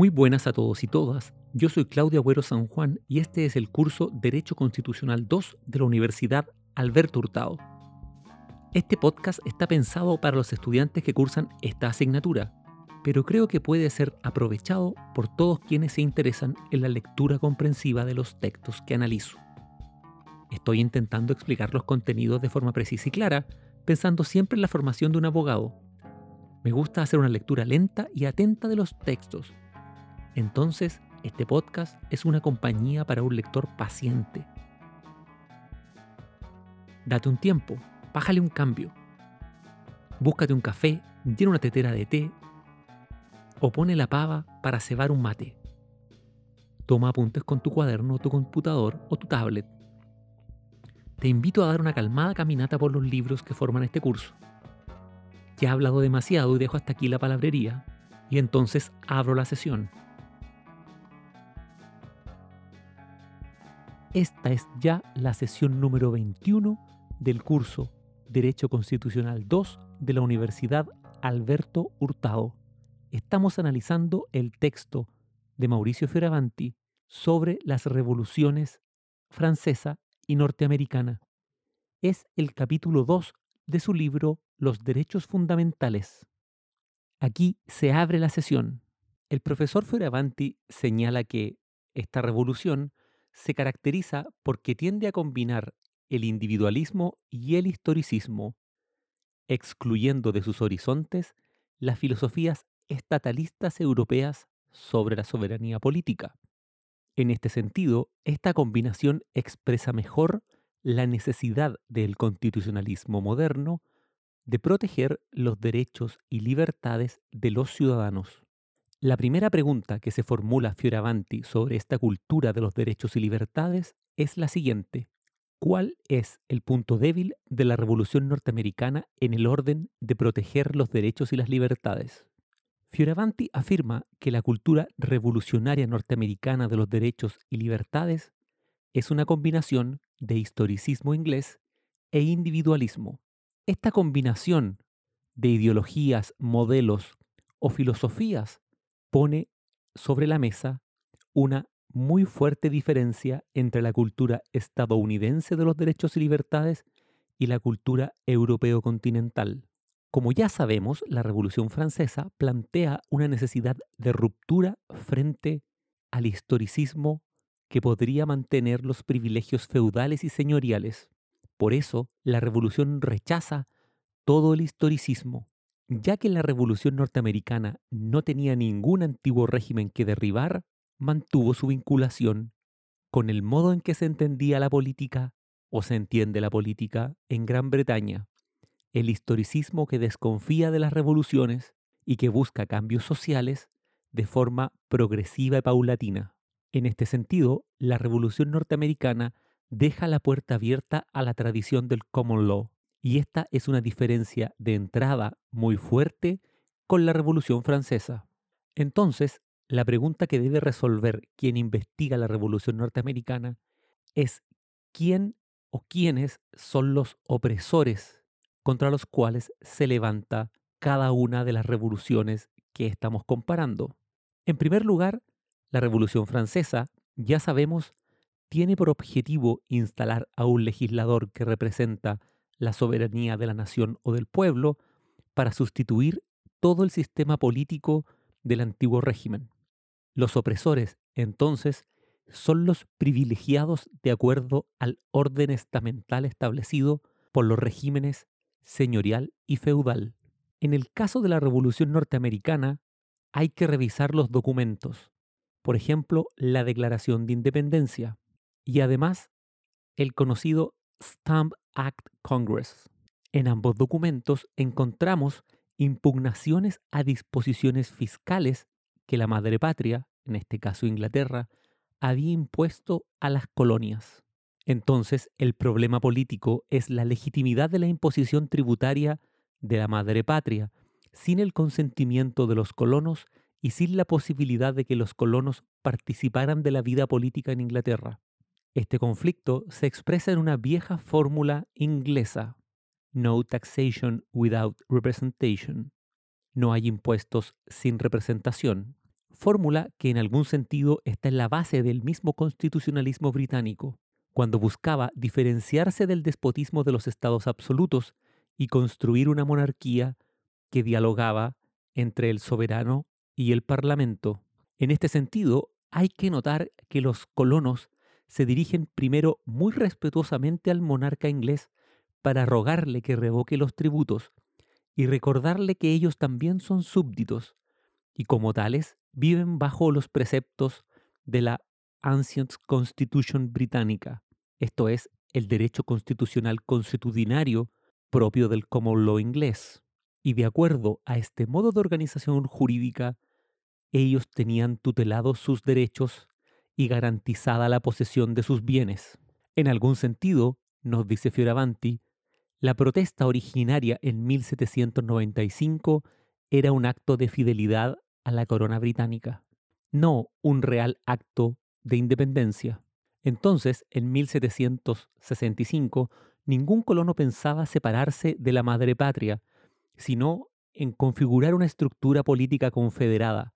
Muy buenas a todos y todas. Yo soy Claudio Agüero San Juan y este es el curso Derecho Constitucional 2 de la Universidad Alberto Hurtado. Este podcast está pensado para los estudiantes que cursan esta asignatura, pero creo que puede ser aprovechado por todos quienes se interesan en la lectura comprensiva de los textos que analizo. Estoy intentando explicar los contenidos de forma precisa y clara, pensando siempre en la formación de un abogado. Me gusta hacer una lectura lenta y atenta de los textos. Entonces, este podcast es una compañía para un lector paciente. Date un tiempo, bájale un cambio. Búscate un café, llena una tetera de té o pone la pava para cebar un mate. Toma apuntes con tu cuaderno, tu computador o tu tablet. Te invito a dar una calmada caminata por los libros que forman este curso. Ya he hablado demasiado y dejo hasta aquí la palabrería, y entonces abro la sesión. Esta es ya la sesión número 21 del curso Derecho Constitucional 2 de la Universidad Alberto Hurtado. Estamos analizando el texto de Mauricio Fioravanti sobre las revoluciones francesa y norteamericana. Es el capítulo 2 de su libro Los Derechos Fundamentales. Aquí se abre la sesión. El profesor Fioravanti señala que esta revolución se caracteriza porque tiende a combinar el individualismo y el historicismo, excluyendo de sus horizontes las filosofías estatalistas europeas sobre la soberanía política. En este sentido, esta combinación expresa mejor la necesidad del constitucionalismo moderno de proteger los derechos y libertades de los ciudadanos. La primera pregunta que se formula Fioravanti sobre esta cultura de los derechos y libertades es la siguiente. ¿Cuál es el punto débil de la Revolución norteamericana en el orden de proteger los derechos y las libertades? Fioravanti afirma que la cultura revolucionaria norteamericana de los derechos y libertades es una combinación de historicismo inglés e individualismo. Esta combinación de ideologías, modelos o filosofías pone sobre la mesa una muy fuerte diferencia entre la cultura estadounidense de los derechos y libertades y la cultura europeo continental. Como ya sabemos, la Revolución Francesa plantea una necesidad de ruptura frente al historicismo que podría mantener los privilegios feudales y señoriales. Por eso, la Revolución rechaza todo el historicismo ya que la Revolución norteamericana no tenía ningún antiguo régimen que derribar, mantuvo su vinculación con el modo en que se entendía la política o se entiende la política en Gran Bretaña, el historicismo que desconfía de las revoluciones y que busca cambios sociales de forma progresiva y paulatina. En este sentido, la Revolución norteamericana deja la puerta abierta a la tradición del common law, y esta es una diferencia de entrada muy fuerte con la Revolución Francesa. Entonces, la pregunta que debe resolver quien investiga la Revolución Norteamericana es quién o quiénes son los opresores contra los cuales se levanta cada una de las revoluciones que estamos comparando. En primer lugar, la Revolución Francesa, ya sabemos, tiene por objetivo instalar a un legislador que representa la soberanía de la nación o del pueblo para sustituir todo el sistema político del antiguo régimen. Los opresores, entonces, son los privilegiados de acuerdo al orden estamental establecido por los regímenes señorial y feudal. En el caso de la Revolución norteamericana, hay que revisar los documentos, por ejemplo, la Declaración de Independencia, y además el conocido Stamp Act Congress. En ambos documentos encontramos impugnaciones a disposiciones fiscales que la madre patria en este caso Inglaterra, había impuesto a las colonias. Entonces, el problema político es la legitimidad de la imposición tributaria de la madre patria, sin el consentimiento de los colonos y sin la posibilidad de que los colonos participaran de la vida política en Inglaterra. Este conflicto se expresa en una vieja fórmula inglesa, no taxation without representation, no hay impuestos sin representación, fórmula que en algún sentido está en la base del mismo constitucionalismo británico, cuando buscaba diferenciarse del despotismo de los estados absolutos y construir una monarquía que dialogaba entre el soberano y el parlamento. En este sentido, hay que notar que los colonos se dirigen primero muy respetuosamente al monarca inglés para rogarle que revoque los tributos y recordarle que ellos también son súbditos y como tales viven bajo los preceptos de la Ancient Constitution británica, esto es, el derecho constitucional consuetudinario propio del common law inglés. Y de acuerdo a este modo de organización jurídica, ellos tenían tutelados sus derechos y garantizada la posesión de sus bienes. En algún sentido, nos dice Fioravanti, la protesta originaria en 1795 era un acto de fidelidad a la corona británica, no un real acto de independencia. Entonces, en 1765, ningún colono pensaba separarse de la madre patria, sino en configurar una estructura política confederada,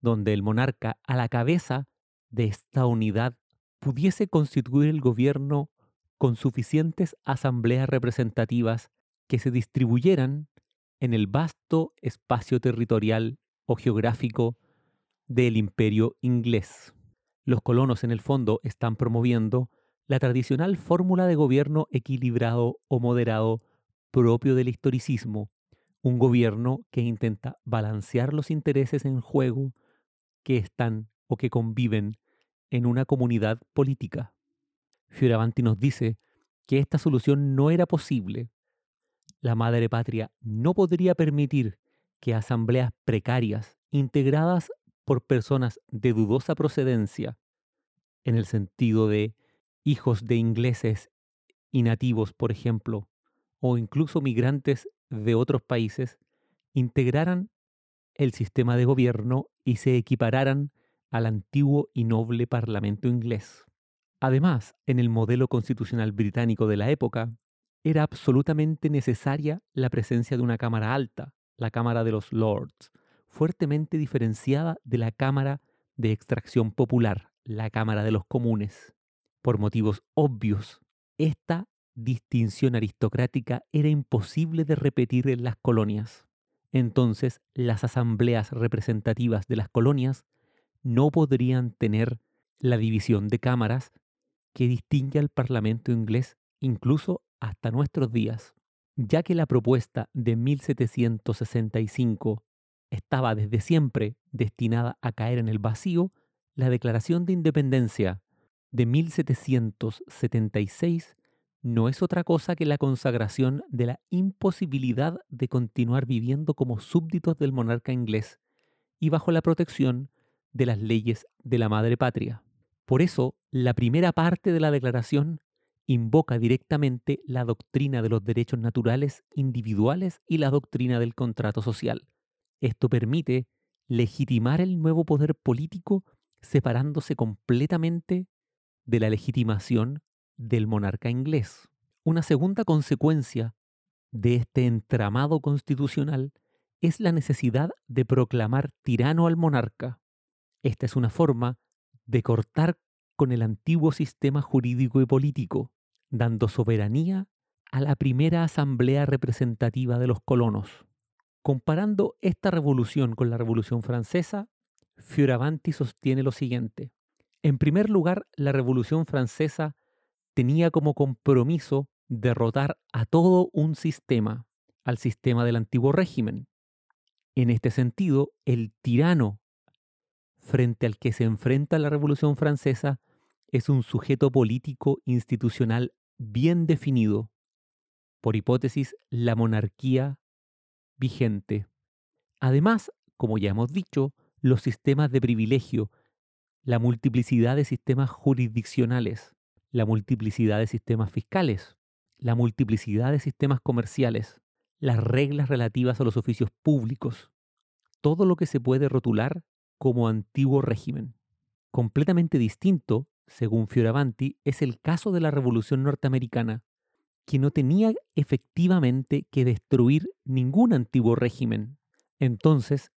donde el monarca a la cabeza de esta unidad pudiese constituir el gobierno con suficientes asambleas representativas que se distribuyeran en el vasto espacio territorial o geográfico del imperio inglés. Los colonos en el fondo están promoviendo la tradicional fórmula de gobierno equilibrado o moderado propio del historicismo, un gobierno que intenta balancear los intereses en juego que están o que conviven en una comunidad política. Fioravanti nos dice que esta solución no era posible. La madre patria no podría permitir que asambleas precarias, integradas por personas de dudosa procedencia, en el sentido de hijos de ingleses y nativos, por ejemplo, o incluso migrantes de otros países, integraran el sistema de gobierno y se equipararan al antiguo y noble Parlamento inglés. Además, en el modelo constitucional británico de la época, era absolutamente necesaria la presencia de una Cámara alta, la Cámara de los Lords, fuertemente diferenciada de la Cámara de extracción popular, la Cámara de los Comunes. Por motivos obvios, esta distinción aristocrática era imposible de repetir en las colonias. Entonces, las asambleas representativas de las colonias no podrían tener la división de cámaras que distingue al Parlamento inglés incluso hasta nuestros días, ya que la propuesta de 1765 estaba desde siempre destinada a caer en el vacío, la Declaración de Independencia de 1776 no es otra cosa que la consagración de la imposibilidad de continuar viviendo como súbditos del monarca inglés y bajo la protección de las leyes de la madre patria. Por eso, la primera parte de la declaración invoca directamente la doctrina de los derechos naturales individuales y la doctrina del contrato social. Esto permite legitimar el nuevo poder político separándose completamente de la legitimación del monarca inglés. Una segunda consecuencia de este entramado constitucional es la necesidad de proclamar tirano al monarca. Esta es una forma de cortar con el antiguo sistema jurídico y político, dando soberanía a la primera asamblea representativa de los colonos. Comparando esta revolución con la Revolución Francesa, Fioravanti sostiene lo siguiente. En primer lugar, la Revolución Francesa tenía como compromiso derrotar a todo un sistema, al sistema del antiguo régimen. En este sentido, el tirano frente al que se enfrenta la Revolución Francesa es un sujeto político institucional bien definido, por hipótesis, la monarquía vigente. Además, como ya hemos dicho, los sistemas de privilegio la multiplicidad de sistemas jurisdiccionales, la multiplicidad de sistemas fiscales, la multiplicidad de sistemas comerciales, las reglas relativas a los oficios públicos, todo lo que se puede rotular como antiguo régimen. Completamente distinto, según Fioravanti, es el caso de la Revolución norteamericana, que no tenía efectivamente que destruir ningún antiguo régimen. Entonces,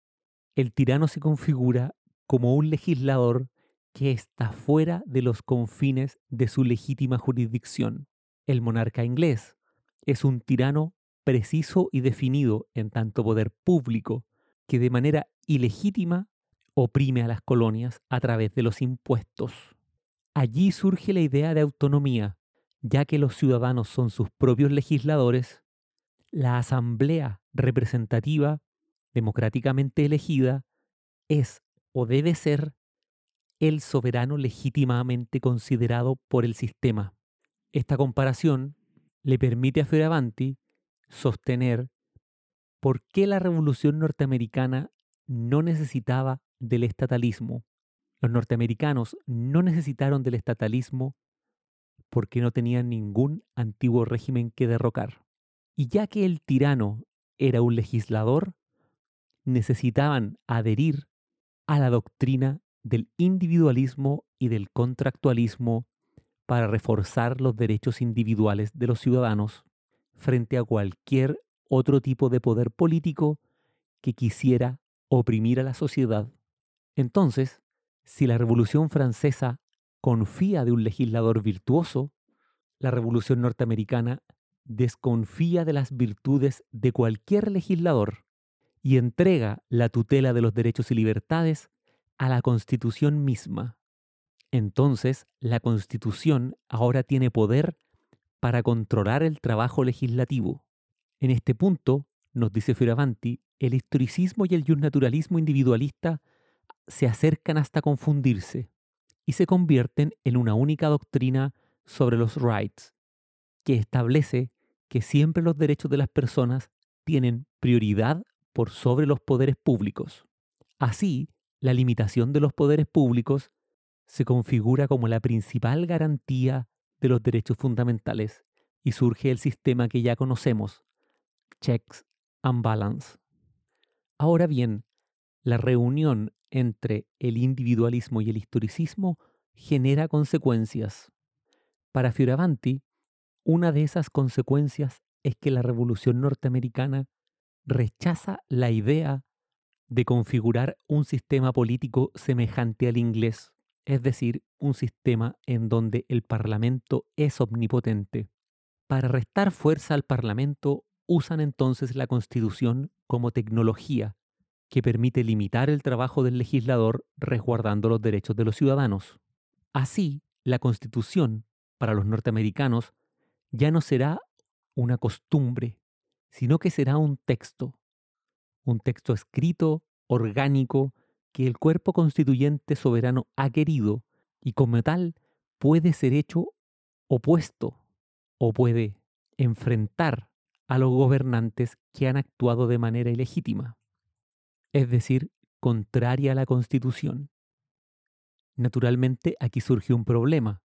el tirano se configura como un legislador que está fuera de los confines de su legítima jurisdicción. El monarca inglés es un tirano preciso y definido en tanto poder público que de manera ilegítima oprime a las colonias a través de los impuestos. Allí surge la idea de autonomía, ya que los ciudadanos son sus propios legisladores, la asamblea representativa, democráticamente elegida, es o debe ser el soberano legítimamente considerado por el sistema. Esta comparación le permite a Fioravanti sostener por qué la revolución norteamericana no necesitaba del estatalismo. Los norteamericanos no necesitaron del estatalismo porque no tenían ningún antiguo régimen que derrocar. Y ya que el tirano era un legislador, necesitaban adherir a la doctrina del individualismo y del contractualismo para reforzar los derechos individuales de los ciudadanos frente a cualquier otro tipo de poder político que quisiera oprimir a la sociedad. Entonces, si la Revolución Francesa confía de un legislador virtuoso, la Revolución Norteamericana desconfía de las virtudes de cualquier legislador y entrega la tutela de los derechos y libertades a la Constitución misma. Entonces, la Constitución ahora tiene poder para controlar el trabajo legislativo. En este punto, nos dice Fioravanti, el historicismo y el naturalismo individualista se acercan hasta confundirse y se convierten en una única doctrina sobre los rights, que establece que siempre los derechos de las personas tienen prioridad por sobre los poderes públicos. Así, la limitación de los poderes públicos se configura como la principal garantía de los derechos fundamentales y surge el sistema que ya conocemos, checks and balance. Ahora bien, la reunión entre el individualismo y el historicismo genera consecuencias. Para Fioravanti, una de esas consecuencias es que la Revolución norteamericana rechaza la idea de configurar un sistema político semejante al inglés, es decir, un sistema en donde el Parlamento es omnipotente. Para restar fuerza al Parlamento usan entonces la Constitución como tecnología que permite limitar el trabajo del legislador resguardando los derechos de los ciudadanos. Así, la Constitución, para los norteamericanos, ya no será una costumbre, sino que será un texto, un texto escrito, orgánico, que el cuerpo constituyente soberano ha querido y como tal puede ser hecho opuesto o puede enfrentar a los gobernantes que han actuado de manera ilegítima es decir, contraria a la Constitución. Naturalmente, aquí surge un problema.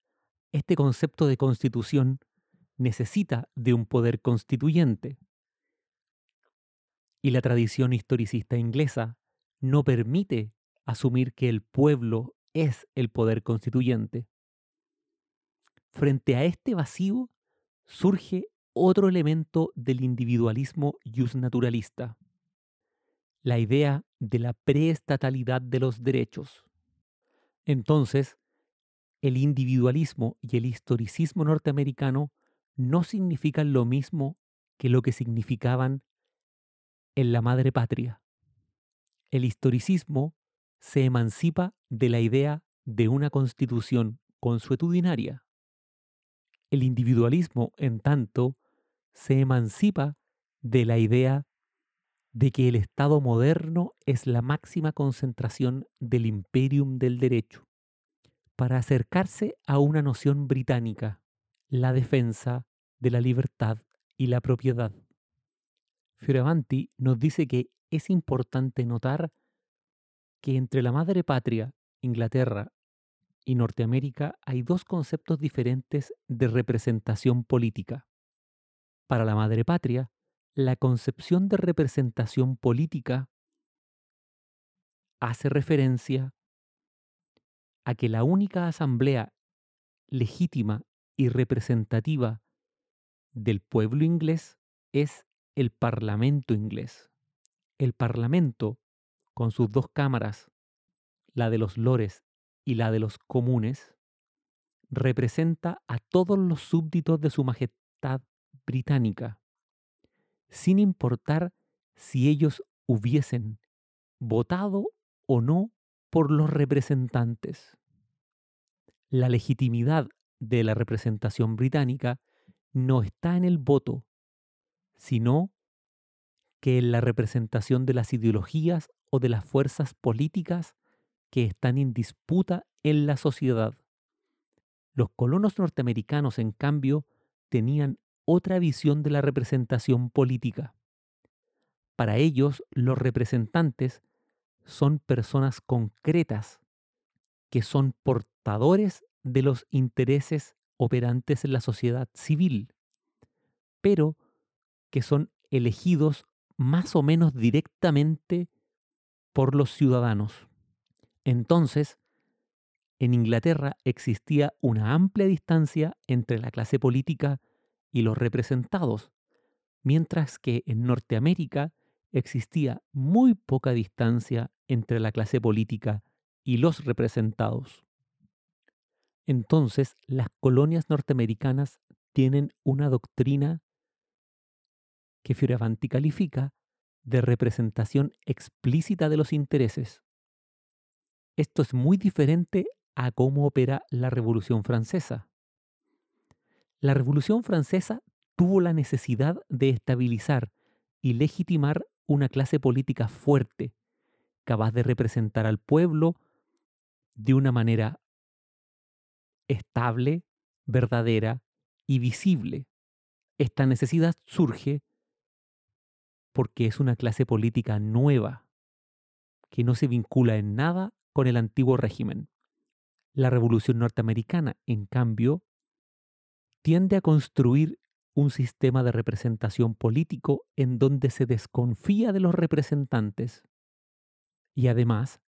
Este concepto de constitución necesita de un poder constituyente. Y la tradición historicista inglesa no permite asumir que el pueblo es el poder constituyente. Frente a este vacío surge otro elemento del individualismo naturalista la idea de la preestatalidad de los derechos. Entonces, el individualismo y el historicismo norteamericano no significan lo mismo que lo que significaban en la madre patria. El historicismo se emancipa de la idea de una constitución consuetudinaria. El individualismo, en tanto, se emancipa de la idea de que el Estado moderno es la máxima concentración del imperium del derecho, para acercarse a una noción británica, la defensa de la libertad y la propiedad. Fioravanti nos dice que es importante notar que entre la madre patria, Inglaterra, y Norteamérica hay dos conceptos diferentes de representación política. Para la madre patria, la concepción de representación política hace referencia a que la única asamblea legítima y representativa del pueblo inglés es el Parlamento inglés. El Parlamento, con sus dos cámaras, la de los lores y la de los comunes, representa a todos los súbditos de su Majestad británica, sin importar si ellos hubiesen votado o no por los representantes. La legitimidad de la representación británica no está en el voto, sino que en la representación de las ideologías o de las fuerzas políticas que están en disputa en la sociedad. Los colonos norteamericanos, en cambio, tenían otra visión de la representación política. Para ellos, los representantes son personas concretas que son portadores de los intereses operantes en la sociedad civil, pero que son elegidos más o menos directamente por los ciudadanos. Entonces, en Inglaterra existía una amplia distancia entre la clase política y los representados, mientras que en Norteamérica existía muy poca distancia entre la clase política y los representados. Entonces, las colonias norteamericanas tienen una doctrina que Fioravanti califica de representación explícita de los intereses. Esto es muy diferente a cómo opera la Revolución Francesa. La Revolución Francesa tuvo la necesidad de estabilizar y legitimar una clase política fuerte, capaz de representar al pueblo de una manera estable, verdadera y visible. Esta necesidad surge porque es una clase política nueva, que no se vincula en nada con el antiguo régimen. La Revolución norteamericana, en cambio, tiende a construir un sistema de representación político en donde se desconfía de los representantes y además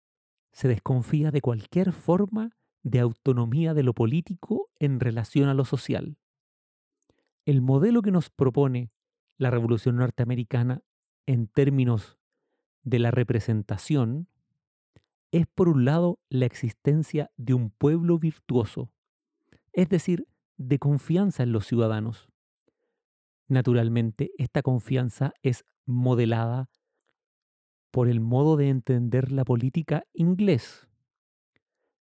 se desconfía de cualquier forma de autonomía de lo político en relación a lo social. El modelo que nos propone la Revolución norteamericana en términos de la representación es por un lado la existencia de un pueblo virtuoso, es decir, de confianza en los ciudadanos. Naturalmente, esta confianza es modelada por el modo de entender la política inglés,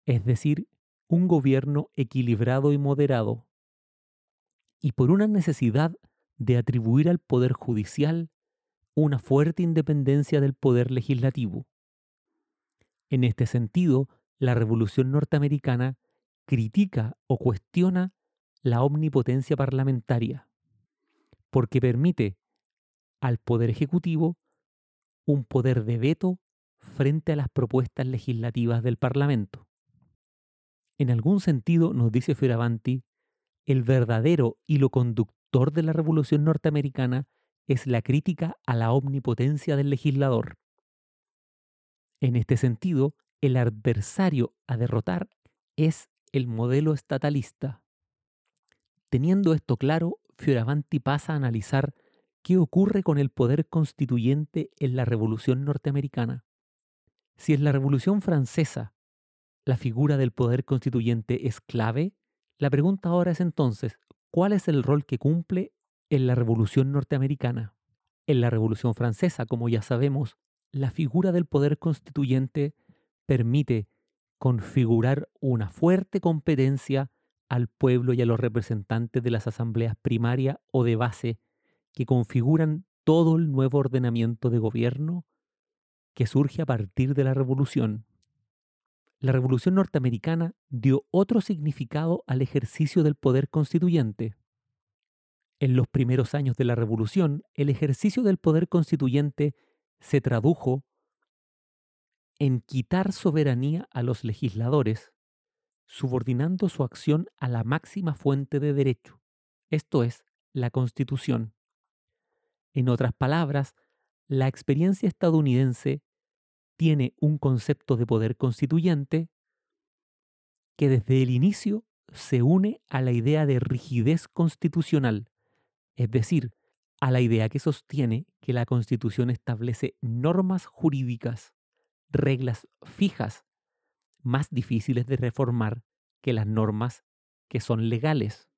es decir, un gobierno equilibrado y moderado, y por una necesidad de atribuir al Poder Judicial una fuerte independencia del poder legislativo. En este sentido, la Revolución norteamericana critica o cuestiona la omnipotencia parlamentaria, porque permite al Poder Ejecutivo un poder de veto frente a las propuestas legislativas del Parlamento. En algún sentido, nos dice Fioravanti, el verdadero hilo conductor de la Revolución norteamericana es la crítica a la omnipotencia del legislador. En este sentido, el adversario a derrotar es el modelo estatalista. Teniendo esto claro, Fioravanti pasa a analizar qué ocurre con el poder constituyente en la Revolución norteamericana. Si en la Revolución francesa la figura del poder constituyente es clave, la pregunta ahora es entonces, ¿cuál es el rol que cumple en la Revolución norteamericana. En la Revolución francesa, como ya sabemos, la figura del poder constituyente permite configurar una fuerte competencia al pueblo y a los representantes de las asambleas primaria o de base que configuran todo el nuevo ordenamiento de gobierno que surge a partir de la revolución. La revolución norteamericana dio otro significado al ejercicio del poder constituyente. En los primeros años de la Revolución, el ejercicio del poder constituyente se tradujo en quitar soberanía a los legisladores subordinando su acción a la máxima fuente de derecho, esto es, la Constitución. En otras palabras, la experiencia estadounidense tiene un concepto de poder constituyente que desde el inicio se une a la idea de rigidez constitucional, es decir, a la idea que sostiene que la Constitución establece normas jurídicas, reglas fijas, más difíciles de reformar que las normas que son legales,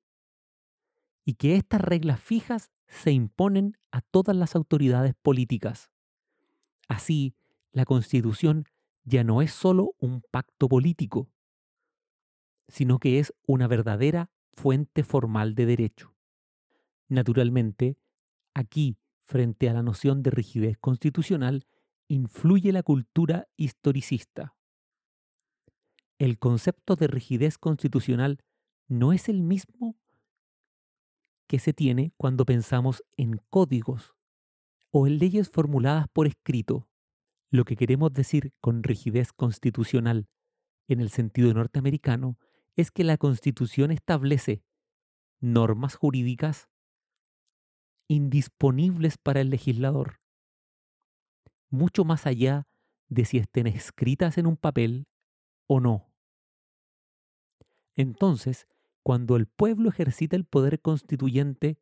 y que estas reglas fijas se imponen a todas las autoridades políticas. Así, la Constitución ya no es solo un pacto político, sino que es una verdadera fuente formal de derecho. Naturalmente, aquí, frente a la noción de rigidez constitucional, influye la cultura historicista. El concepto de rigidez constitucional no es el mismo que se tiene cuando pensamos en códigos o en leyes formuladas por escrito. Lo que queremos decir con rigidez constitucional en el sentido norteamericano es que la Constitución establece normas jurídicas indisponibles para el legislador, mucho más allá de si estén escritas en un papel o no. Entonces, cuando el pueblo ejercita el poder constituyente,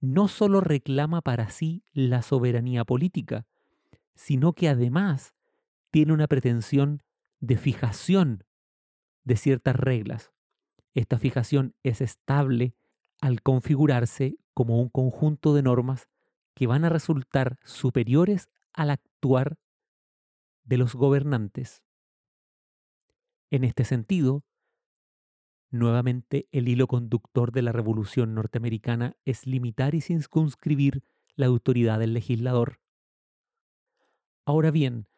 no solo reclama para sí la soberanía política, sino que además tiene una pretensión de fijación de ciertas reglas. Esta fijación es estable al configurarse como un conjunto de normas que van a resultar superiores al actuar de los gobernantes. En este sentido, nuevamente el hilo conductor de la revolución norteamericana es limitar y circunscribir la autoridad del legislador. Ahora bien,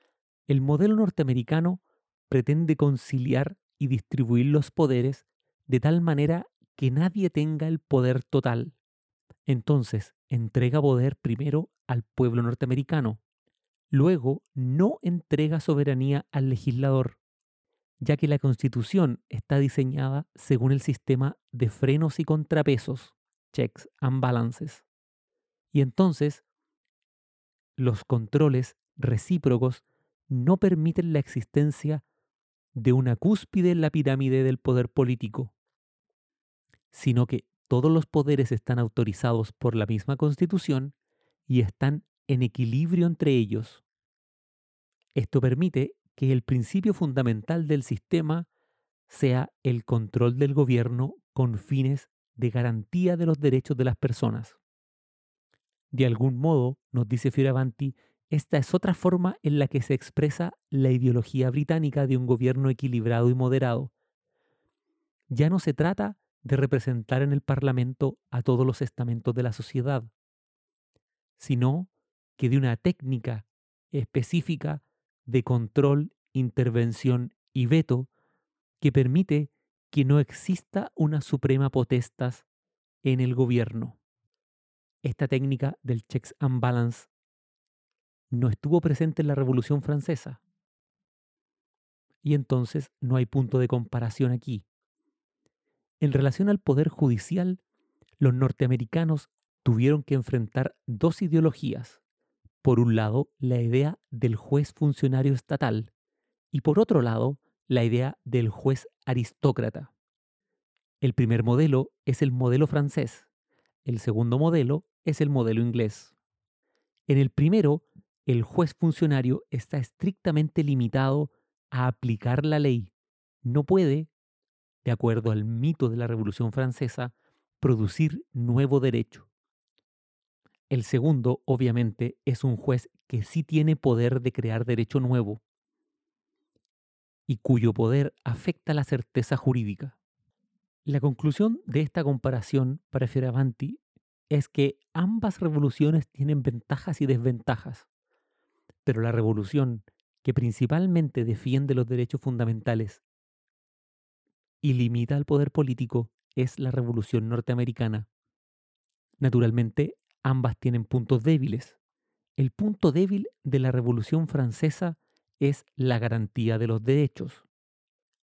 el modelo norteamericano pretende conciliar y distribuir los poderes de tal manera que nadie tenga el poder total. Entonces, entrega poder primero al pueblo norteamericano. Luego, no entrega soberanía al legislador, ya que la constitución está diseñada según el sistema de frenos y contrapesos, checks and balances. Y entonces, los controles recíprocos no permiten la existencia de una cúspide en la pirámide del poder político, sino que todos los poderes están autorizados por la misma constitución y están en equilibrio entre ellos. Esto permite que el principio fundamental del sistema sea el control del gobierno con fines de garantía de los derechos de las personas. De algún modo, nos dice Fioravanti, esta es otra forma en la que se expresa la ideología británica de un gobierno equilibrado y moderado. Ya no se trata de representar en el Parlamento a todos los estamentos de la sociedad, sino que de una técnica específica de control, intervención y veto que permite que no exista una suprema potestas en el gobierno. Esta técnica del checks and balance no estuvo presente en la Revolución Francesa. Y entonces no hay punto de comparación aquí. En relación al poder judicial, los norteamericanos tuvieron que enfrentar dos ideologías. Por un lado, la idea del juez funcionario estatal y por otro lado, la idea del juez aristócrata. El primer modelo es el modelo francés, el segundo modelo es el modelo inglés. En el primero, el juez funcionario está estrictamente limitado a aplicar la ley. No puede, de acuerdo al mito de la Revolución Francesa, producir nuevo derecho. El segundo, obviamente, es un juez que sí tiene poder de crear derecho nuevo y cuyo poder afecta la certeza jurídica. La conclusión de esta comparación para Fioravanti es que ambas revoluciones tienen ventajas y desventajas. Pero la revolución, que principalmente defiende los derechos fundamentales y limita el poder político, es la revolución norteamericana. Naturalmente, ambas tienen puntos débiles. El punto débil de la revolución francesa es la garantía de los derechos.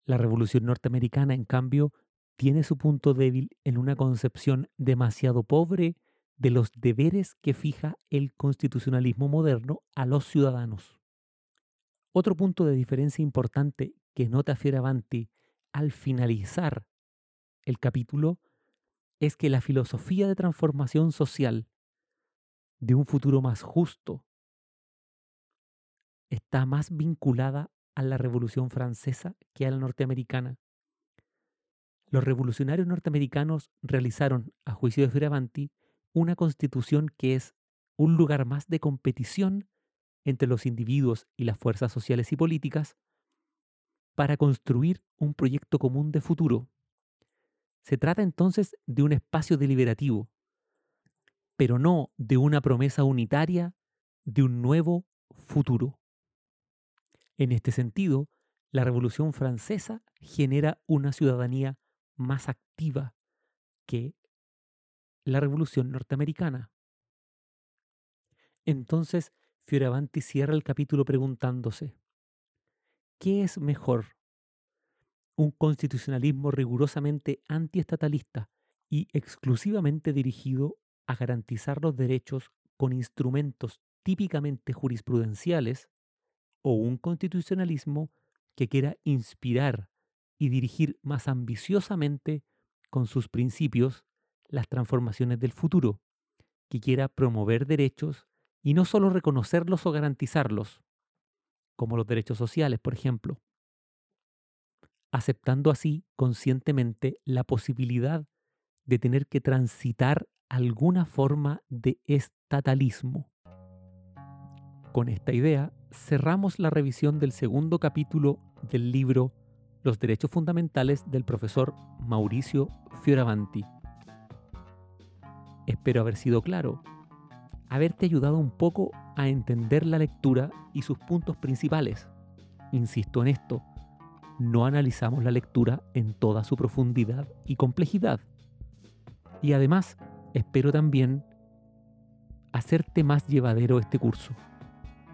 La Revolución norteamericana, en cambio, tiene su punto débil en una concepción demasiado pobre de los deberes que fija el constitucionalismo moderno a los ciudadanos. Otro punto de diferencia importante que nota Fioravanti al finalizar el capítulo es que la filosofía de transformación social de un futuro más justo está más vinculada a la Revolución Francesa que a la norteamericana. Los revolucionarios norteamericanos realizaron, a juicio de Fioravanti, una constitución que es un lugar más de competición entre los individuos y las fuerzas sociales y políticas para construir un proyecto común de futuro. Se trata entonces de un espacio deliberativo, pero no de una promesa unitaria de un nuevo futuro. En este sentido, la Revolución Francesa genera una ciudadanía más activa que la Revolución Norteamericana. Entonces, Fioravanti cierra el capítulo preguntándose, ¿qué es mejor? ¿Un constitucionalismo rigurosamente antiestatalista y exclusivamente dirigido a garantizar los derechos con instrumentos típicamente jurisprudenciales o un constitucionalismo que quiera inspirar y dirigir más ambiciosamente con sus principios las transformaciones del futuro, que quiera promover derechos y no solo reconocerlos o garantizarlos, como los derechos sociales, por ejemplo, aceptando así conscientemente la posibilidad de tener que transitar alguna forma de estatalismo. Con esta idea, cerramos la revisión del segundo capítulo del libro Los Derechos Fundamentales del profesor Mauricio Fioravanti. Espero haber sido claro haberte ayudado un poco a entender la lectura y sus puntos principales. Insisto en esto, no analizamos la lectura en toda su profundidad y complejidad. Y además, espero también hacerte más llevadero este curso.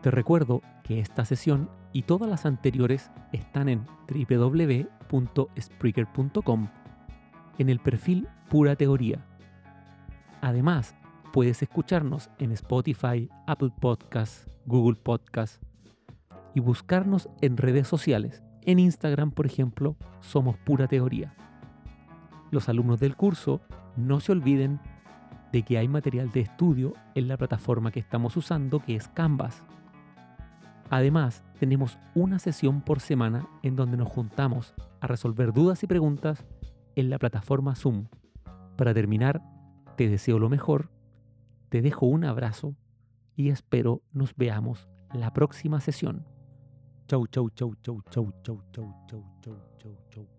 Te recuerdo que esta sesión y todas las anteriores están en www.spreaker.com en el perfil Pura Teoría. Además, Puedes escucharnos en Spotify, Apple Podcasts, Google Podcasts y buscarnos en redes sociales. En Instagram, por ejemplo, somos pura teoría. Los alumnos del curso no se olviden de que hay material de estudio en la plataforma que estamos usando, que es Canvas. Además, tenemos una sesión por semana en donde nos juntamos a resolver dudas y preguntas en la plataforma Zoom. Para terminar, te deseo lo mejor te dejo un abrazo y espero nos veamos la próxima sesión. Chau, chau, chau, chau, chau, chau, chau, chau, chau, chau.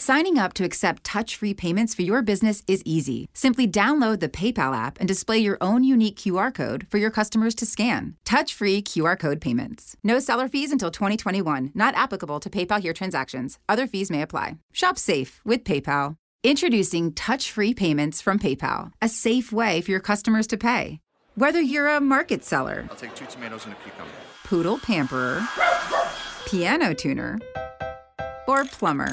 Signing up to accept touch free payments for your business is easy. Simply download the PayPal app and display your own unique QR code for your customers to scan. Touch free QR code payments. No seller fees until 2021, not applicable to PayPal here transactions. Other fees may apply. Shop safe with PayPal. Introducing touch free payments from PayPal, a safe way for your customers to pay. Whether you're a market seller, I'll take two tomatoes and a cucumber. poodle pamperer, piano tuner, or plumber.